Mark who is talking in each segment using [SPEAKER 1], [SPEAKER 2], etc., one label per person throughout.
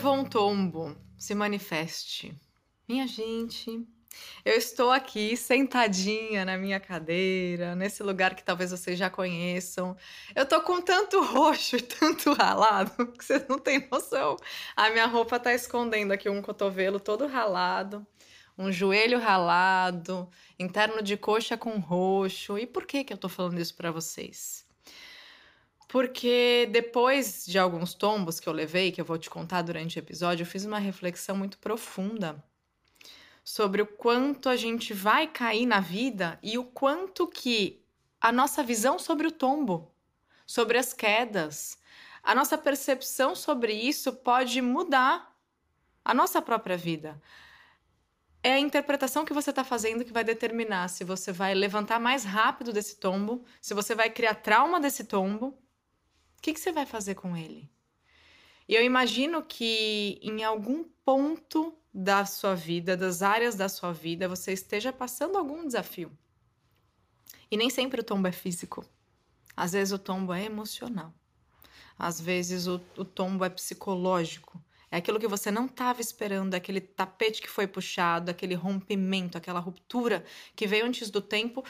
[SPEAKER 1] Levou um tombo, se manifeste. Minha gente, eu estou aqui sentadinha na minha cadeira, nesse lugar que talvez vocês já conheçam. Eu tô com tanto roxo e tanto ralado que vocês não têm noção. A minha roupa tá escondendo aqui um cotovelo todo ralado, um joelho ralado, interno de coxa com roxo. E por que que eu tô falando isso para vocês? Porque depois de alguns tombos que eu levei, que eu vou te contar durante o episódio, eu fiz uma reflexão muito profunda sobre o quanto a gente vai cair na vida e o quanto que a nossa visão sobre o tombo, sobre as quedas, a nossa percepção sobre isso pode mudar a nossa própria vida. É a interpretação que você está fazendo que vai determinar se você vai levantar mais rápido desse tombo, se você vai criar trauma desse tombo o que, que você vai fazer com ele? E eu imagino que em algum ponto da sua vida, das áreas da sua vida, você esteja passando algum desafio. E nem sempre o tombo é físico. Às vezes o tombo é emocional. Às vezes o, o tombo é psicológico. É aquilo que você não estava esperando, aquele tapete que foi puxado, aquele rompimento, aquela ruptura que veio antes do tempo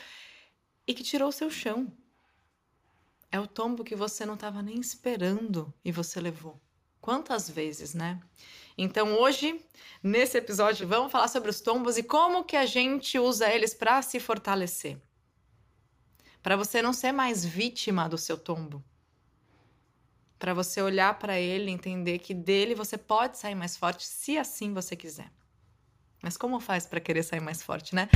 [SPEAKER 1] e que tirou o seu chão. É o tombo que você não estava nem esperando e você levou. Quantas vezes, né? Então hoje, nesse episódio, vamos falar sobre os tombos e como que a gente usa eles para se fortalecer. Para você não ser mais vítima do seu tombo. Para você olhar para ele, entender que dele você pode sair mais forte se assim você quiser. Mas como faz para querer sair mais forte, né?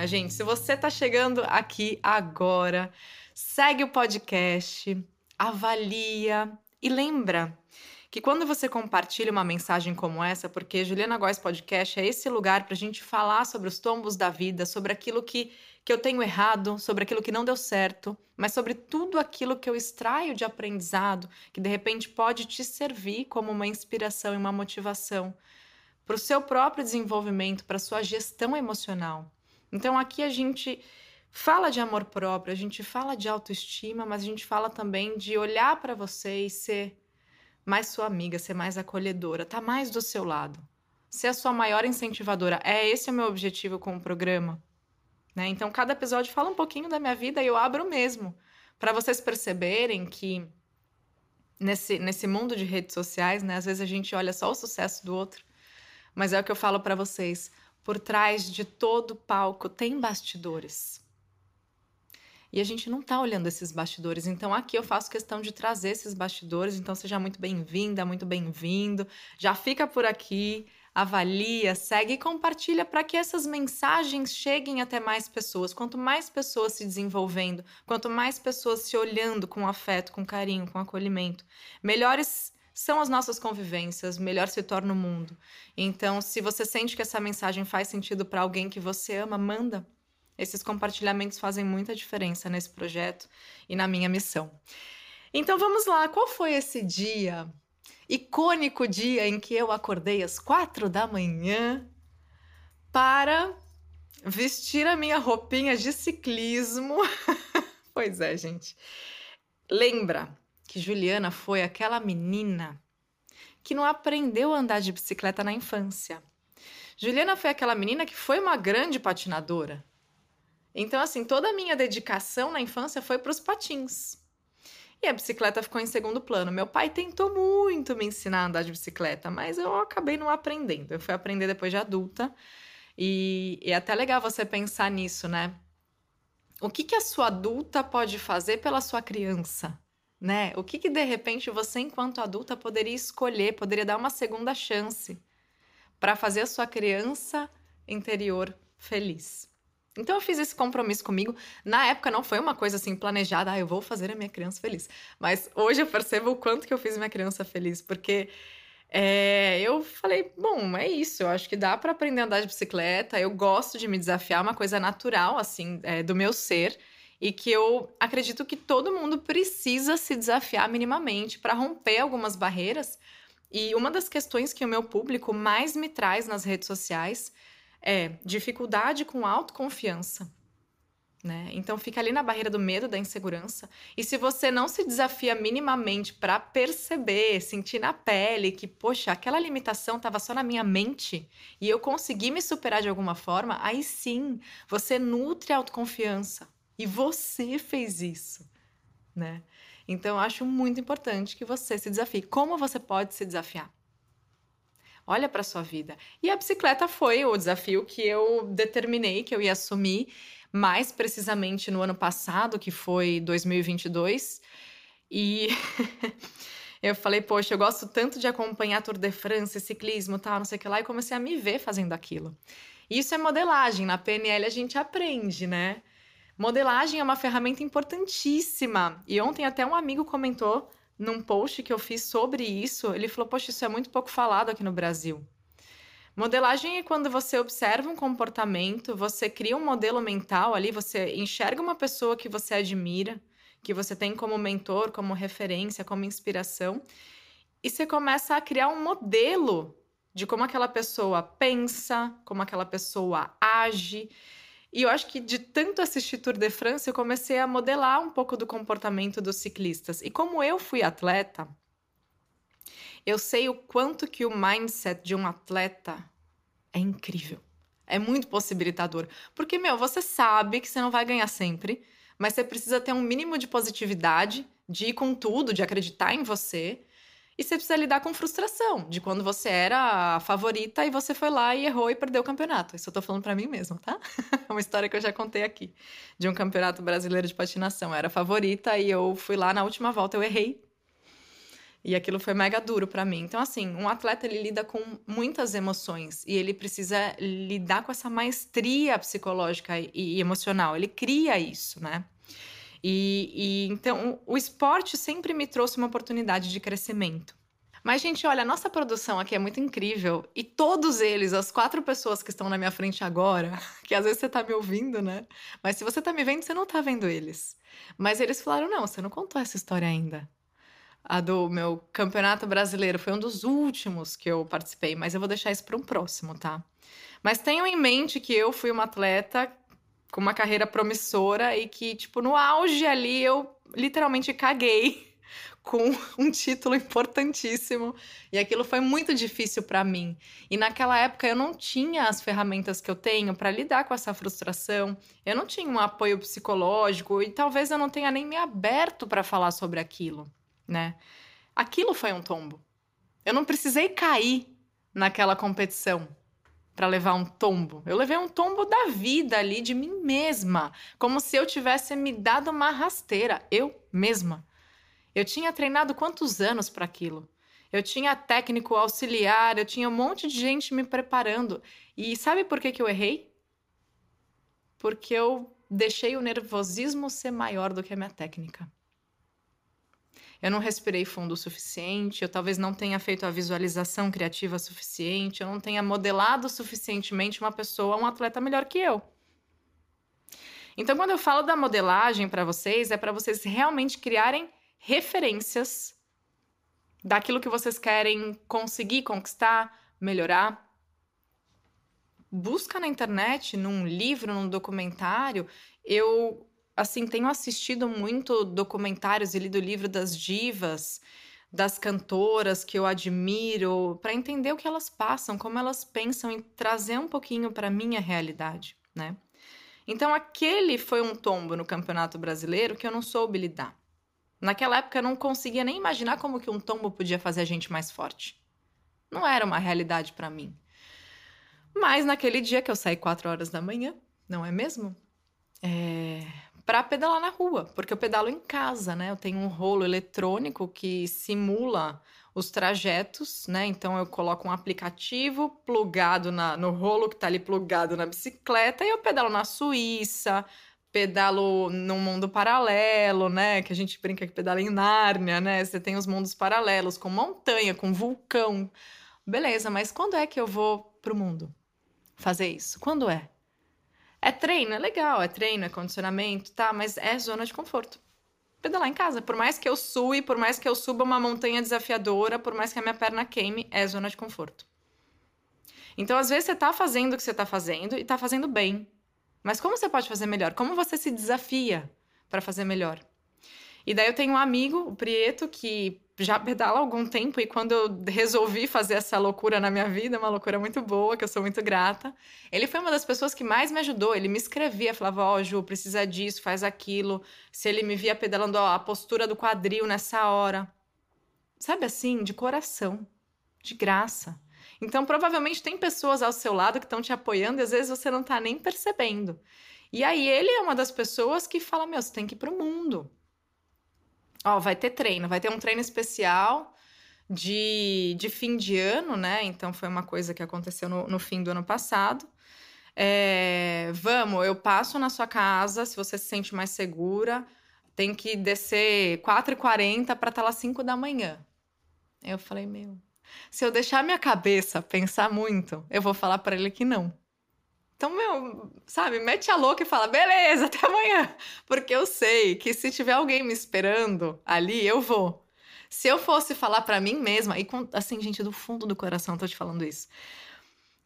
[SPEAKER 1] Minha gente. Se você está chegando aqui agora, segue o podcast, avalia e lembra que quando você compartilha uma mensagem como essa, porque Juliana Góes Podcast é esse lugar para a gente falar sobre os tombos da vida, sobre aquilo que, que eu tenho errado, sobre aquilo que não deu certo, mas sobre tudo aquilo que eu extraio de aprendizado, que de repente pode te servir como uma inspiração e uma motivação para o seu próprio desenvolvimento, para a sua gestão emocional. Então aqui a gente fala de amor próprio, a gente fala de autoestima, mas a gente fala também de olhar para você e ser mais sua amiga, ser mais acolhedora, tá mais do seu lado. Ser a sua maior incentivadora. É esse o meu objetivo com o programa. Né? Então, cada episódio fala um pouquinho da minha vida e eu abro mesmo. Para vocês perceberem que nesse, nesse mundo de redes sociais, né, às vezes a gente olha só o sucesso do outro. Mas é o que eu falo para vocês por trás de todo palco tem bastidores. E a gente não está olhando esses bastidores. Então, aqui eu faço questão de trazer esses bastidores. Então, seja muito bem-vinda, muito bem-vindo. Já fica por aqui, avalia, segue e compartilha para que essas mensagens cheguem até mais pessoas. Quanto mais pessoas se desenvolvendo, quanto mais pessoas se olhando com afeto, com carinho, com acolhimento, melhores são as nossas convivências, melhor se torna o mundo. Então, se você sente que essa mensagem faz sentido para alguém que você ama, manda. Esses compartilhamentos fazem muita diferença nesse projeto e na minha missão. Então vamos lá, qual foi esse dia, icônico dia em que eu acordei às quatro da manhã para vestir a minha roupinha de ciclismo? pois é, gente. Lembra, que Juliana foi aquela menina que não aprendeu a andar de bicicleta na infância. Juliana foi aquela menina que foi uma grande patinadora. Então, assim, toda a minha dedicação na infância foi para os patins. E a bicicleta ficou em segundo plano. Meu pai tentou muito me ensinar a andar de bicicleta, mas eu acabei não aprendendo. Eu fui aprender depois de adulta. E, é até legal você pensar nisso, né? O que, que a sua adulta pode fazer pela sua criança? Né? O que, que de repente você, enquanto adulta, poderia escolher, poderia dar uma segunda chance para fazer a sua criança interior feliz? Então eu fiz esse compromisso comigo. Na época não foi uma coisa assim planejada, ah, eu vou fazer a minha criança feliz. Mas hoje eu percebo o quanto que eu fiz minha criança feliz, porque é, eu falei, bom, é isso. Eu acho que dá para aprender a andar de bicicleta. Eu gosto de me desafiar, é uma coisa natural assim é, do meu ser. E que eu acredito que todo mundo precisa se desafiar minimamente para romper algumas barreiras. E uma das questões que o meu público mais me traz nas redes sociais é dificuldade com autoconfiança. Né? Então fica ali na barreira do medo, da insegurança. E se você não se desafia minimamente para perceber, sentir na pele que, poxa, aquela limitação estava só na minha mente e eu consegui me superar de alguma forma, aí sim você nutre a autoconfiança. E você fez isso, né? Então eu acho muito importante que você se desafie. Como você pode se desafiar? Olha para sua vida. E a bicicleta foi o desafio que eu determinei que eu ia assumir mais precisamente no ano passado, que foi 2022. E eu falei, poxa, eu gosto tanto de acompanhar Tour de France, ciclismo, tal, não sei o que lá, e comecei a me ver fazendo aquilo. Isso é modelagem, na PNL a gente aprende, né? Modelagem é uma ferramenta importantíssima. E ontem até um amigo comentou num post que eu fiz sobre isso, ele falou: "Poxa, isso é muito pouco falado aqui no Brasil". Modelagem é quando você observa um comportamento, você cria um modelo mental ali, você enxerga uma pessoa que você admira, que você tem como mentor, como referência, como inspiração, e você começa a criar um modelo de como aquela pessoa pensa, como aquela pessoa age. E eu acho que de tanto assistir Tour de France, eu comecei a modelar um pouco do comportamento dos ciclistas. E como eu fui atleta, eu sei o quanto que o mindset de um atleta é incrível. É muito possibilitador. Porque, meu, você sabe que você não vai ganhar sempre, mas você precisa ter um mínimo de positividade, de ir com tudo, de acreditar em você. E você precisa lidar com frustração, de quando você era a favorita e você foi lá e errou e perdeu o campeonato. Isso eu tô falando para mim mesmo, tá? É uma história que eu já contei aqui, de um campeonato brasileiro de patinação. Eu era favorita e eu fui lá na última volta, eu errei e aquilo foi mega duro para mim. Então, assim, um atleta ele lida com muitas emoções e ele precisa lidar com essa maestria psicológica e, emocional. Ele cria isso, né? E, e então o esporte sempre me trouxe uma oportunidade de crescimento. Mas, gente, olha, a nossa produção aqui é muito incrível. E todos eles, as quatro pessoas que estão na minha frente agora, que às vezes você tá me ouvindo, né? Mas se você tá me vendo, você não tá vendo eles. Mas eles falaram: não, você não contou essa história ainda a do meu campeonato brasileiro foi um dos últimos que eu participei, mas eu vou deixar isso para um próximo, tá? Mas tenham em mente que eu fui uma atleta com uma carreira promissora e que, tipo, no auge ali eu literalmente caguei com um título importantíssimo e aquilo foi muito difícil para mim. E naquela época eu não tinha as ferramentas que eu tenho para lidar com essa frustração. Eu não tinha um apoio psicológico e talvez eu não tenha nem me aberto para falar sobre aquilo né? Aquilo foi um tombo. Eu não precisei cair naquela competição para levar um tombo. Eu levei um tombo da vida ali, de mim mesma, como se eu tivesse me dado uma rasteira, eu mesma. Eu tinha treinado quantos anos para aquilo? Eu tinha técnico auxiliar, eu tinha um monte de gente me preparando. E sabe por que, que eu errei? Porque eu deixei o nervosismo ser maior do que a minha técnica eu não respirei fundo o suficiente, eu talvez não tenha feito a visualização criativa suficiente, eu não tenha modelado suficientemente uma pessoa, um atleta melhor que eu. Então, quando eu falo da modelagem para vocês, é para vocês realmente criarem referências daquilo que vocês querem conseguir conquistar, melhorar. Busca na internet, num livro, num documentário. Eu assim, tenho assistido muito documentários e lido o livro das divas, das cantoras que eu admiro, para entender o que elas passam, como elas pensam e trazer um pouquinho para minha realidade, né? Então, aquele foi um tombo no Campeonato Brasileiro que eu não soube lidar. Naquela época eu não conseguia nem imaginar como que um tombo podia fazer a gente mais forte. Não era uma realidade para mim. Mas naquele dia que eu saí 4 horas da manhã, não é mesmo? É, para pedalar na rua, porque eu pedalo em casa, né? Eu tenho um rolo eletrônico que simula os trajetos, né? Então eu coloco um aplicativo plugado na, no rolo que está ali plugado na bicicleta e eu pedalo na Suíça, pedalo num mundo paralelo, né? Que a gente brinca que pedala em Nárnia, né? Você tem os mundos paralelos com montanha, com vulcão. Beleza, mas quando é que eu vou pro mundo fazer isso? Quando é? É treino, é legal, é treino, é condicionamento, tá, mas é zona de conforto. Pedalar em casa, por mais que eu sue, por mais que eu suba uma montanha desafiadora, por mais que a minha perna queime, é zona de conforto. Então, às vezes, você tá fazendo o que você tá fazendo e tá fazendo bem. Mas como você pode fazer melhor? Como você se desafia para fazer melhor? E daí eu tenho um amigo, o Prieto, que já pedala há algum tempo e quando eu resolvi fazer essa loucura na minha vida, uma loucura muito boa, que eu sou muito grata, ele foi uma das pessoas que mais me ajudou. Ele me escrevia, falava: Ó, oh, Ju, precisa disso, faz aquilo. Se ele me via pedalando, ó, a postura do quadril nessa hora. Sabe assim, de coração, de graça. Então, provavelmente tem pessoas ao seu lado que estão te apoiando e às vezes você não está nem percebendo. E aí ele é uma das pessoas que fala: Meu, você tem que ir pro mundo. Ó, vai ter treino, vai ter um treino especial de, de fim de ano, né? Então foi uma coisa que aconteceu no, no fim do ano passado. É, vamos, eu passo na sua casa, se você se sente mais segura, tem que descer 4h40 para estar lá 5 da manhã. Eu falei, meu, se eu deixar minha cabeça pensar muito, eu vou falar para ele que não. Então, meu, sabe, mete a louca e fala, beleza, até amanhã. Porque eu sei que se tiver alguém me esperando ali, eu vou. Se eu fosse falar para mim mesma, e assim, gente, do fundo do coração tô te falando isso.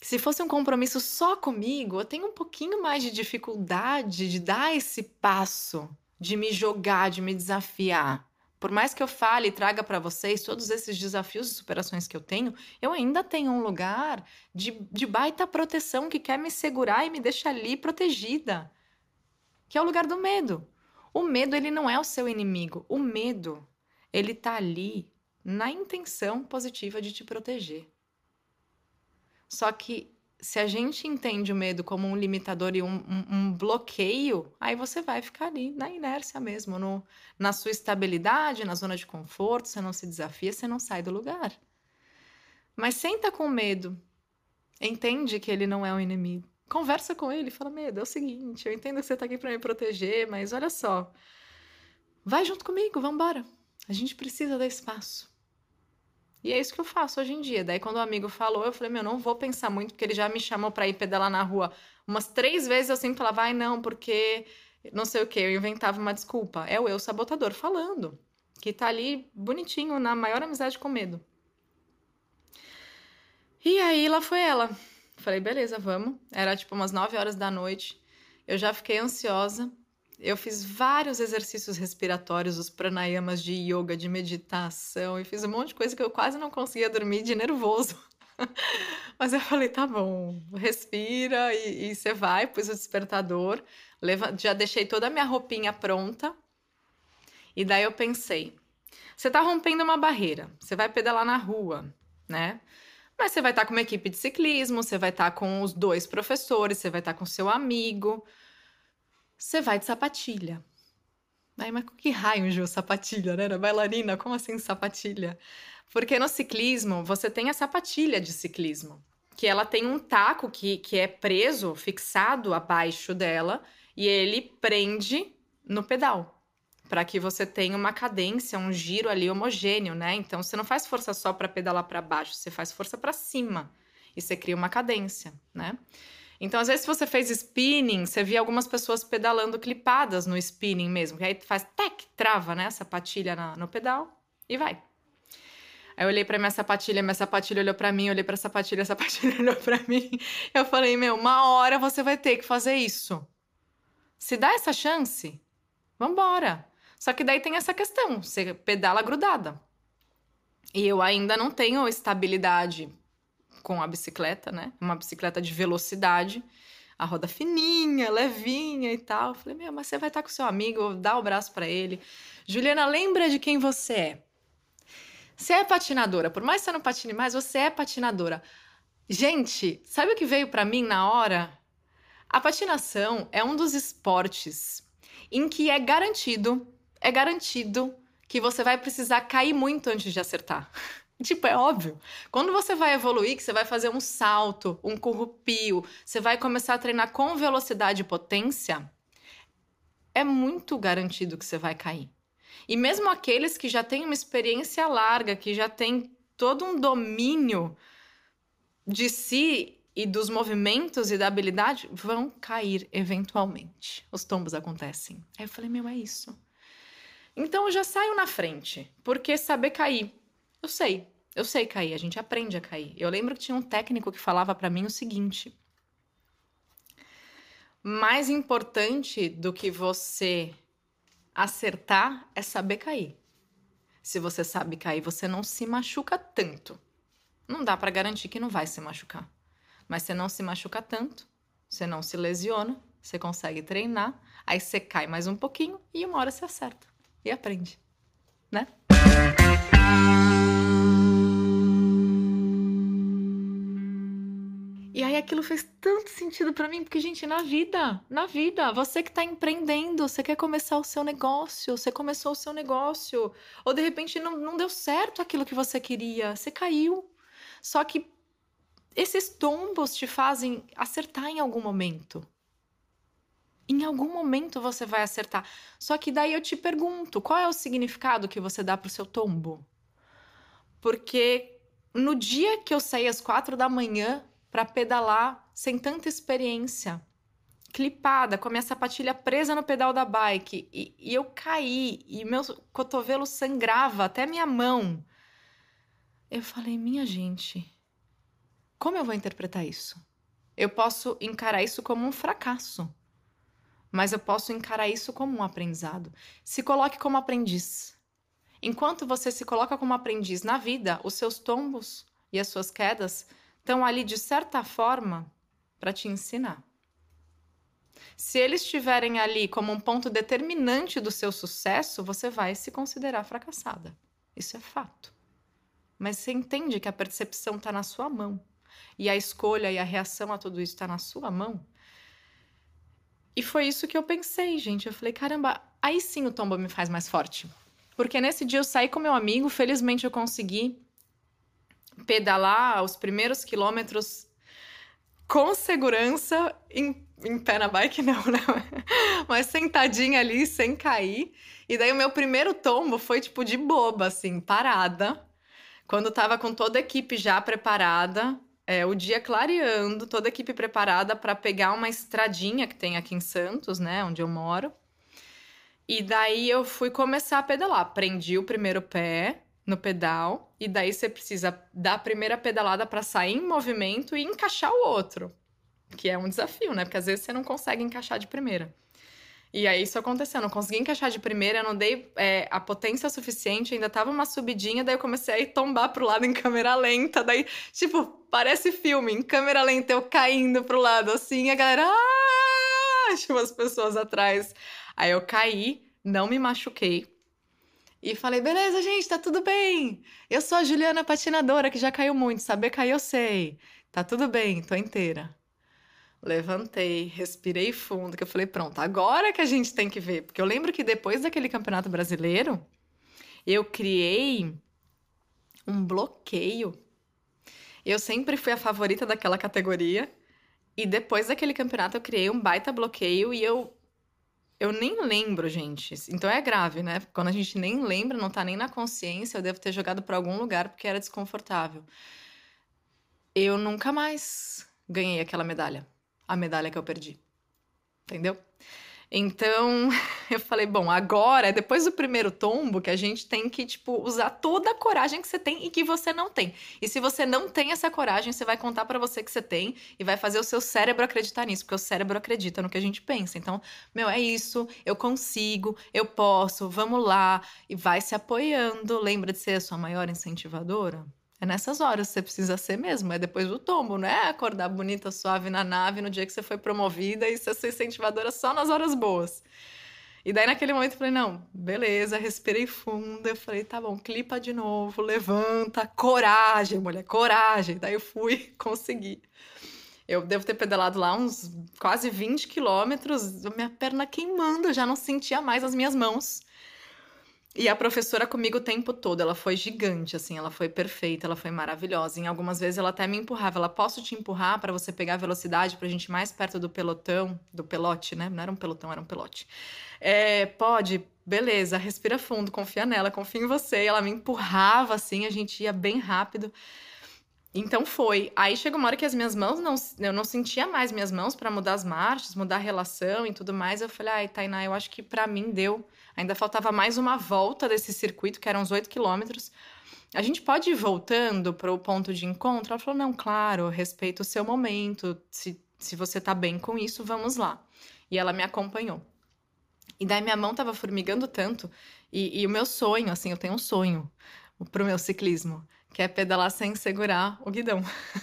[SPEAKER 1] Se fosse um compromisso só comigo, eu tenho um pouquinho mais de dificuldade de dar esse passo, de me jogar, de me desafiar. Por mais que eu fale e traga para vocês todos esses desafios e superações que eu tenho, eu ainda tenho um lugar de, de baita proteção que quer me segurar e me deixa ali protegida, que é o lugar do medo. O medo ele não é o seu inimigo. O medo ele tá ali na intenção positiva de te proteger. Só que se a gente entende o medo como um limitador e um, um, um, bloqueio, aí você vai ficar ali na inércia mesmo, no, na sua estabilidade, na zona de conforto, você não se desafia, você não sai do lugar. Mas senta com medo, entende que ele não é um inimigo. Conversa com ele, fala: Medo, é o seguinte, eu entendo que você está aqui para me proteger, mas olha só, vai junto comigo, vamos embora. A gente precisa dar espaço. E é isso que eu faço hoje em dia. Daí, quando o amigo falou, eu falei, meu, não vou pensar muito, porque ele já me chamou para ir pedalar na rua umas três vezes. Eu sempre falava, vai, não, porque não sei o que. Eu inventava uma desculpa. É o eu sabotador falando, que tá ali bonitinho, na maior amizade com medo. E aí, lá foi ela. Falei, beleza, vamos. Era tipo umas 9 horas da noite. Eu já fiquei ansiosa. Eu fiz vários exercícios respiratórios, os pranayamas de yoga, de meditação, e fiz um monte de coisa que eu quase não conseguia dormir de nervoso. Mas eu falei, tá bom, respira e, você vai, pus o despertador, leva, já deixei toda a minha roupinha pronta. E daí eu pensei, você tá rompendo uma barreira, você vai pedalar na rua, né? Mas você vai estar tá com uma equipe de ciclismo, você vai estar tá com os dois professores, você vai estar tá com seu amigo. Você vai de sapatilha. Aí, mas que raio, Ju, sapatilha, né? Era bailarina, como assim sapatilha? Porque no ciclismo, você tem a sapatilha de ciclismo, que ela tem um taco que, que é preso, fixado abaixo dela, e ele prende no pedal, para que você tenha uma cadência, um giro ali homogêneo, né? Então, você não faz força só para pedalar para baixo, você faz força para cima, e você cria uma cadência, né? Então, às vezes, se você fez spinning, você via algumas pessoas pedalando clipadas no spinning mesmo, que aí faz tec, trava, né, a sapatilha na, no pedal e vai. Aí eu olhei pra minha sapatilha, minha sapatilha olhou pra mim, olhei pra sapatilha, a sapatilha olhou pra mim. Eu falei, meu, uma hora você vai ter que fazer isso. Se dá essa chance, vambora. Só que daí tem essa questão, você pedala grudada. E eu ainda não tenho estabilidade com a bicicleta, né? Uma bicicleta de velocidade, a roda fininha, levinha e tal. Eu falei, meu, mas você vai estar com seu amigo, dá o braço para ele. Juliana, lembra de quem você é. Você é patinadora, por mais que você não patine mais, você é patinadora. Gente, sabe o que veio para mim na hora? A patinação é um dos esportes em que é garantido, é garantido que você vai precisar cair muito antes de acertar. Tipo, é óbvio. Quando você vai evoluir, que você vai fazer um salto, um currupio, você vai começar a treinar com velocidade e potência, é muito garantido que você vai cair. E mesmo aqueles que já têm uma experiência larga, que já têm todo um domínio de si, e dos movimentos e da habilidade vão cair eventualmente. Os tombos acontecem. Aí eu falei, meu, é isso. Então eu já saio na frente, porque saber cair. Eu sei, eu sei cair, a gente aprende a cair. Eu lembro que tinha um técnico que falava para mim o seguinte: mais importante do que você acertar é saber cair. Se você sabe cair, você não se machuca tanto. Não dá para garantir que não vai se machucar. Mas você não se machuca tanto, você não se lesiona, você consegue treinar, aí você cai mais um pouquinho e uma hora você acerta e aprende, né? Aí aquilo fez tanto sentido para mim, porque gente, na vida, na vida, você que tá empreendendo, você quer começar o seu negócio, você começou o seu negócio, ou de repente não, não deu certo aquilo que você queria, você caiu. Só que esses tombos te fazem acertar em algum momento. Em algum momento você vai acertar. Só que daí eu te pergunto, qual é o significado que você dá pro seu tombo? Porque no dia que eu saí às quatro da manhã para pedalar sem tanta experiência, clipada, com a minha sapatilha presa no pedal da bike, e, e eu caí, e meu cotovelo sangrava até minha mão. Eu falei, minha gente, como eu vou interpretar isso? Eu posso encarar isso como um fracasso mas eu posso encarar isso como um aprendizado. Se coloque como aprendiz. Enquanto você se coloca como aprendiz na vida, os seus tombos e as suas quedas estão ali de certa forma para te ensinar. Se eles estiverem ali como um ponto determinante do seu sucesso, você vai se considerar fracassada. Isso é fato. Mas você entende que a percepção está na sua mão e a escolha e a reação a tudo isso está na sua mão? E foi isso que eu pensei, gente. Eu falei, caramba, aí sim o tombo me faz mais forte. Porque nesse dia eu saí com meu amigo, felizmente eu consegui pedalar os primeiros quilômetros com segurança, em, em pé na bike não, né? Mas sentadinha ali, sem cair. E daí o meu primeiro tombo foi tipo de boba, assim, parada. Quando tava com toda a equipe já preparada, é, o dia clareando, toda a equipe preparada para pegar uma estradinha que tem aqui em Santos, né, onde eu moro. E daí eu fui começar a pedalar. Prendi o primeiro pé no pedal e daí você precisa dar a primeira pedalada para sair em movimento e encaixar o outro, que é um desafio, né? Porque às vezes você não consegue encaixar de primeira. E aí isso aconteceu, eu não consegui encaixar de primeira, eu não dei é, a potência suficiente, ainda tava uma subidinha, daí eu comecei a tombar pro lado em câmera lenta, daí, tipo, parece filme, em câmera lenta eu caindo pro lado assim, a galera, ah! Tipo, as pessoas atrás. Aí eu caí, não me machuquei. E falei, beleza, gente, tá tudo bem. Eu sou a Juliana patinadora, que já caiu muito, saber cair eu sei. Tá tudo bem, tô inteira. Levantei, respirei fundo, que eu falei, pronto, agora que a gente tem que ver. Porque eu lembro que depois daquele campeonato brasileiro, eu criei um bloqueio. Eu sempre fui a favorita daquela categoria. E depois daquele campeonato eu criei um baita bloqueio e eu eu nem lembro, gente. Então é grave, né? Quando a gente nem lembra, não tá nem na consciência, eu devo ter jogado para algum lugar porque era desconfortável. Eu nunca mais ganhei aquela medalha a medalha que eu perdi. Entendeu? Então, eu falei, bom, agora, depois do primeiro tombo, que a gente tem que, tipo, usar toda a coragem que você tem e que você não tem. E se você não tem essa coragem, você vai contar para você que você tem e vai fazer o seu cérebro acreditar nisso, porque o cérebro acredita no que a gente pensa. Então, meu, é isso, eu consigo, eu posso, vamos lá. E vai se apoiando. Lembra de ser a sua maior incentivadora? É nessas horas que você precisa ser mesmo, é depois do tombo, não é acordar bonita, suave na nave no dia que você foi promovida e ser incentivadora só nas horas boas. E daí naquele momento eu falei, não, beleza, respirei fundo, eu falei, tá bom, clipa de novo, levanta, coragem, mulher, coragem. Daí eu fui, consegui. Eu devo ter pedalado lá uns quase 20 quilômetros, minha perna queimando, eu já não sentia mais as minhas mãos. E a professora comigo o tempo todo, ela foi gigante, assim, ela foi perfeita, ela foi maravilhosa. Em algumas vezes ela até me empurrava, ela posso te empurrar para você pegar a velocidade pra gente ir mais perto do pelotão, do pelote, né? Não era um pelotão, era um pelote. É, pode, beleza, respira fundo, confia nela, confia em você. E ela me empurrava assim, a gente ia bem rápido. Então foi. Aí chegou uma hora que as minhas mãos não. Eu não sentia mais minhas mãos para mudar as marchas, mudar a relação e tudo mais. Eu falei, ai, Tainá, eu acho que para mim deu. Ainda faltava mais uma volta desse circuito, que eram uns 8 quilômetros. A gente pode ir voltando para o ponto de encontro? Ela falou, não, claro, respeito o seu momento. Se, se você tá bem com isso, vamos lá. E ela me acompanhou. E daí minha mão tava formigando tanto. E, e o meu sonho, assim, eu tenho um sonho pro meu ciclismo que é pedalar sem segurar o guidão.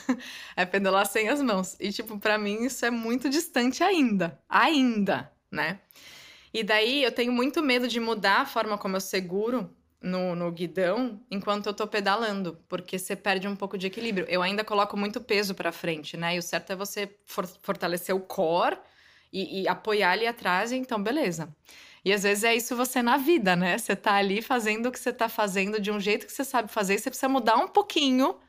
[SPEAKER 1] é pedalar sem as mãos. E, tipo, para mim isso é muito distante ainda. Ainda, né? E daí eu tenho muito medo de mudar a forma como eu seguro no, no guidão enquanto eu tô pedalando, porque você perde um pouco de equilíbrio. Eu ainda coloco muito peso para frente, né? E o certo é você for fortalecer o core e, e apoiar ali atrás, então beleza. E às vezes é isso você na vida, né? Você tá ali fazendo o que você tá fazendo de um jeito que você sabe fazer você precisa mudar um pouquinho.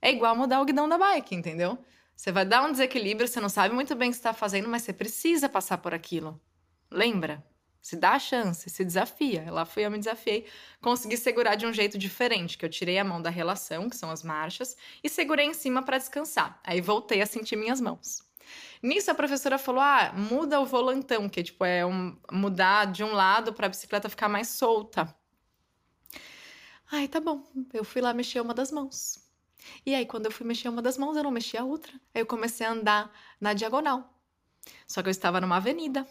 [SPEAKER 1] É igual mudar o guidão da bike, entendeu? Você vai dar um desequilíbrio, você não sabe muito bem o que está fazendo, mas você precisa passar por aquilo. Lembra? Se dá a chance, se desafia. Lá fui eu me desafiei, consegui segurar de um jeito diferente, que eu tirei a mão da relação, que são as marchas, e segurei em cima para descansar. Aí voltei a sentir minhas mãos. Nisso a professora falou: "Ah, muda o volantão, que tipo é um, mudar de um lado para a bicicleta ficar mais solta". Ai, tá bom. Eu fui lá mexer uma das mãos. E aí quando eu fui mexer uma das mãos, eu não mexi a outra. Aí eu comecei a andar na diagonal. Só que eu estava numa avenida.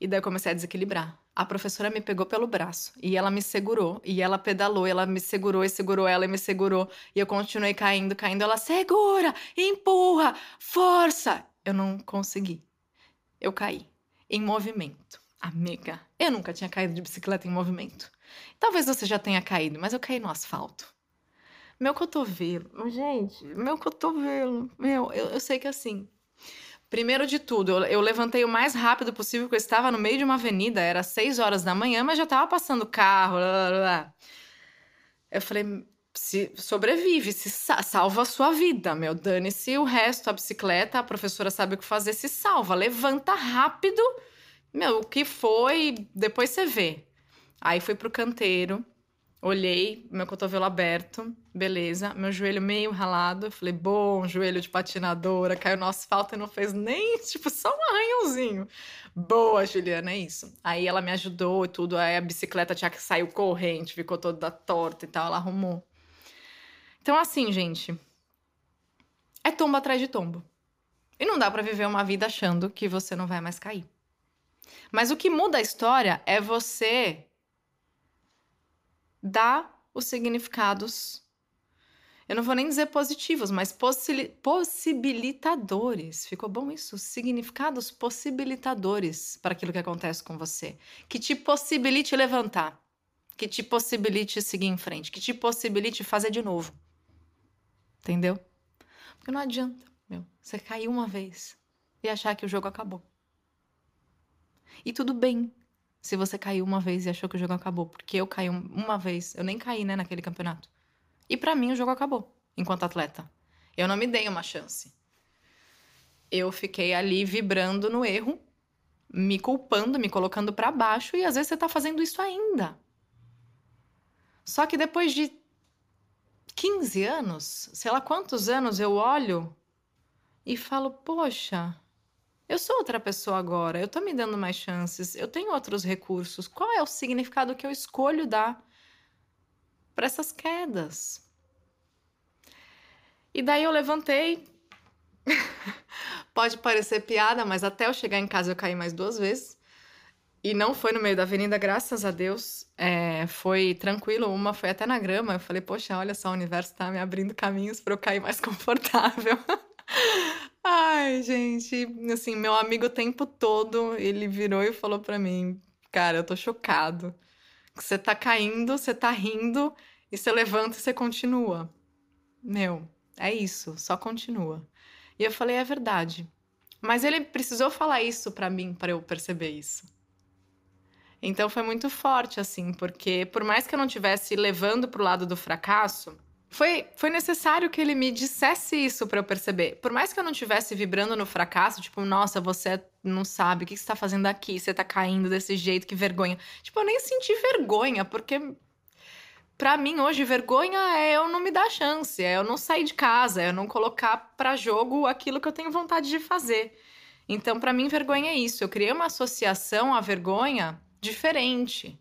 [SPEAKER 1] E daí eu comecei a desequilibrar. A professora me pegou pelo braço e ela me segurou e ela pedalou, e ela me segurou e segurou ela e me segurou e eu continuei caindo, caindo. Ela segura, empurra, força. Eu não consegui. Eu caí em movimento. Amiga, eu nunca tinha caído de bicicleta em movimento. Talvez você já tenha caído, mas eu caí no asfalto. Meu cotovelo, gente, meu cotovelo, meu, eu, eu sei que assim, Primeiro de tudo, eu, eu, levantei o mais rápido possível, porque eu estava no meio de uma avenida, era 6 horas da manhã, mas já estava passando carro. Blá, blá, blá. Eu falei, se sobrevive, se salva a sua vida, meu. Dane-se o resto, a bicicleta, a professora sabe o que fazer, se salva. Levanta rápido, meu, o que foi, depois você vê. Aí fui pro canteiro, Olhei, meu cotovelo aberto, beleza. Meu joelho meio ralado. Falei, bom, joelho de patinadora. Caiu no asfalto e não fez nem, tipo, só um arranhãozinho. Boa, Juliana, é isso. Aí ela me ajudou e tudo. Aí a bicicleta tinha que saiu corrente, ficou toda torta e tal. Ela arrumou. Então, assim, gente. É tombo atrás de tombo. E não dá para viver uma vida achando que você não vai mais cair. Mas o que muda a história é você dá os significados. Eu não vou nem dizer positivos, mas possi possibilitadores. Ficou bom isso? Significados possibilitadores para aquilo que acontece com você. Que te possibilite levantar. Que te possibilite seguir em frente. Que te possibilite fazer de novo. Entendeu? Porque não adianta, meu. Você cair uma vez e achar que o jogo acabou. E tudo bem se você caiu uma vez e achou que o jogo acabou. Porque eu caí uma vez, eu nem caí, né, naquele campeonato. E para mim o jogo acabou, enquanto atleta. Eu não me dei uma chance. Eu fiquei ali vibrando no erro, me culpando, me colocando para baixo e às vezes você tá fazendo isso ainda. Só que depois de 15 anos, sei lá quantos anos eu olho e falo, poxa, eu sou outra pessoa agora, eu tô me dando mais chances, eu tenho outros recursos. Qual é o significado que eu escolho dar para essas quedas? E daí eu levantei. Pode parecer piada, mas até eu chegar em casa eu caí mais duas vezes. E não foi no meio da avenida, graças a Deus. É, foi tranquilo. Uma foi até na grama. Eu falei, poxa, olha só, o universo tá me abrindo caminhos para eu cair mais confortável. Ai, gente, assim, meu amigo o tempo todo, ele virou e falou pra mim, cara, eu tô chocado. Você tá caindo, você tá rindo, e você levanta e você continua. Meu, é isso, só continua. E eu falei, é verdade. Mas ele precisou falar isso para mim para eu perceber isso. Então foi muito forte assim, porque por mais que eu não tivesse levando pro lado do fracasso, foi, foi necessário que ele me dissesse isso para eu perceber. Por mais que eu não estivesse vibrando no fracasso, tipo, nossa, você não sabe o que você tá fazendo aqui, você tá caindo desse jeito, que vergonha. Tipo, eu nem senti vergonha, porque Para mim hoje vergonha é eu não me dar chance, é eu não sair de casa, é eu não colocar para jogo aquilo que eu tenho vontade de fazer. Então, para mim vergonha é isso. Eu criei uma associação à vergonha diferente,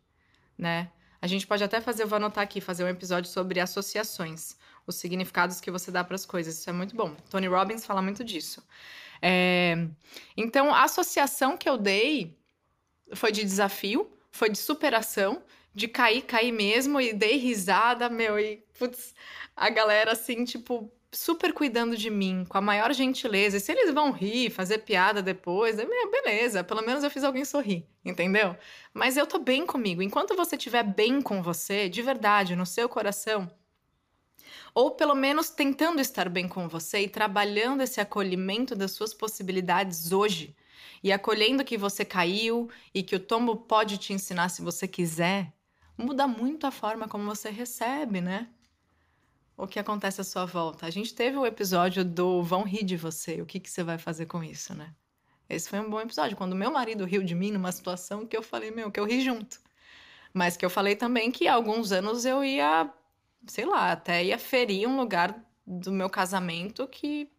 [SPEAKER 1] né? A gente pode até fazer, eu vou anotar aqui, fazer um episódio sobre associações, os significados que você dá para as coisas. Isso é muito bom. Tony Robbins fala muito disso. É... Então, a associação que eu dei foi de desafio, foi de superação, de cair, cair mesmo, e dei risada, meu, e putz, a galera assim, tipo, super cuidando de mim, com a maior gentileza. E se eles vão rir, fazer piada depois, é, beleza, pelo menos eu fiz alguém sorrir, entendeu? Mas eu tô bem comigo. Enquanto você estiver bem com você, de verdade, no seu coração, ou pelo menos tentando estar bem com você e trabalhando esse acolhimento das suas possibilidades hoje, e acolhendo que você caiu e que o tombo pode te ensinar se você quiser, muda muito a forma como você recebe, né? O que acontece à sua volta. A gente teve o episódio do vão rir de você, o que, que você vai fazer com isso, né? Esse foi um bom episódio, quando meu marido riu de mim numa situação que eu falei, meu, que eu ri junto. Mas que eu falei também que há alguns anos eu ia, sei lá, até ia ferir um lugar do meu casamento que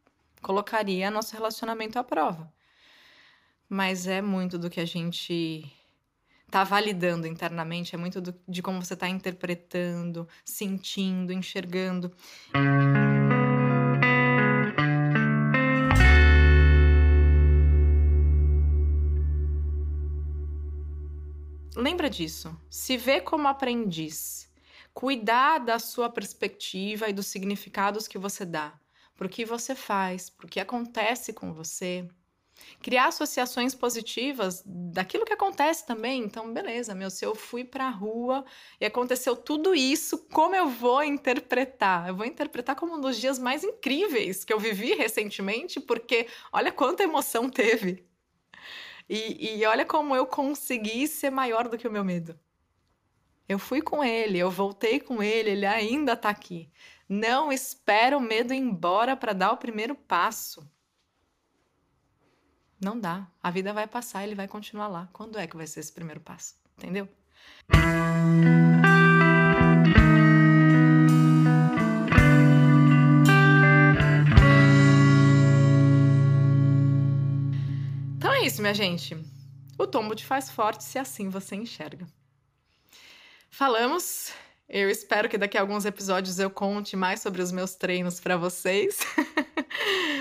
[SPEAKER 1] colocaria nosso relacionamento à prova. Mas é muito do que a gente tá validando internamente, é muito do, de como você está interpretando, sentindo, enxergando. Lembra disso. Se vê como aprendiz. Cuidar da sua perspectiva e dos significados que você dá, para o que você faz, para o que acontece com você, criar associações positivas daquilo que acontece também. Então, beleza, meu, se eu fui para a rua e aconteceu tudo isso, como eu vou interpretar? Eu vou interpretar como um dos dias mais incríveis que eu vivi recentemente, porque olha quanta emoção teve. E, e olha como eu consegui ser maior do que o meu medo. Eu fui com ele, eu voltei com ele, ele ainda está aqui. Não espera o medo ir embora para dar o primeiro passo. Não dá. A vida vai passar, ele vai continuar lá. Quando é que vai ser esse primeiro passo? Entendeu? Então é isso, minha gente. O tombo te faz forte se assim você enxerga. Falamos. Eu espero que daqui a alguns episódios eu conte mais sobre os meus treinos para vocês.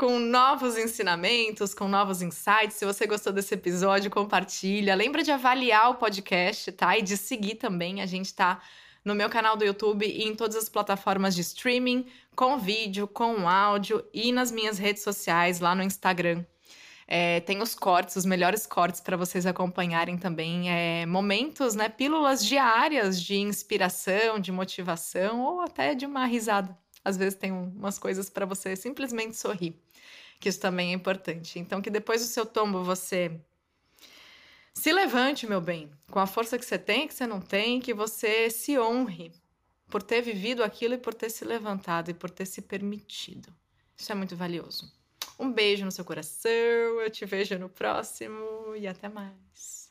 [SPEAKER 1] com novos ensinamentos, com novos insights. Se você gostou desse episódio, compartilha. Lembra de avaliar o podcast, tá? E de seguir também. A gente tá no meu canal do YouTube e em todas as plataformas de streaming, com vídeo, com áudio e nas minhas redes sociais, lá no Instagram. É, tem os cortes, os melhores cortes para vocês acompanharem também. É, momentos, né? Pílulas diárias de inspiração, de motivação ou até de uma risada. Às vezes tem umas coisas para você simplesmente sorrir que isso também é importante. Então, que depois do seu tombo você se levante, meu bem, com a força que você tem, que você não tem, que você se honre por ter vivido aquilo e por ter se levantado e por ter se permitido. Isso é muito valioso. Um beijo no seu coração, eu te vejo no próximo e até mais.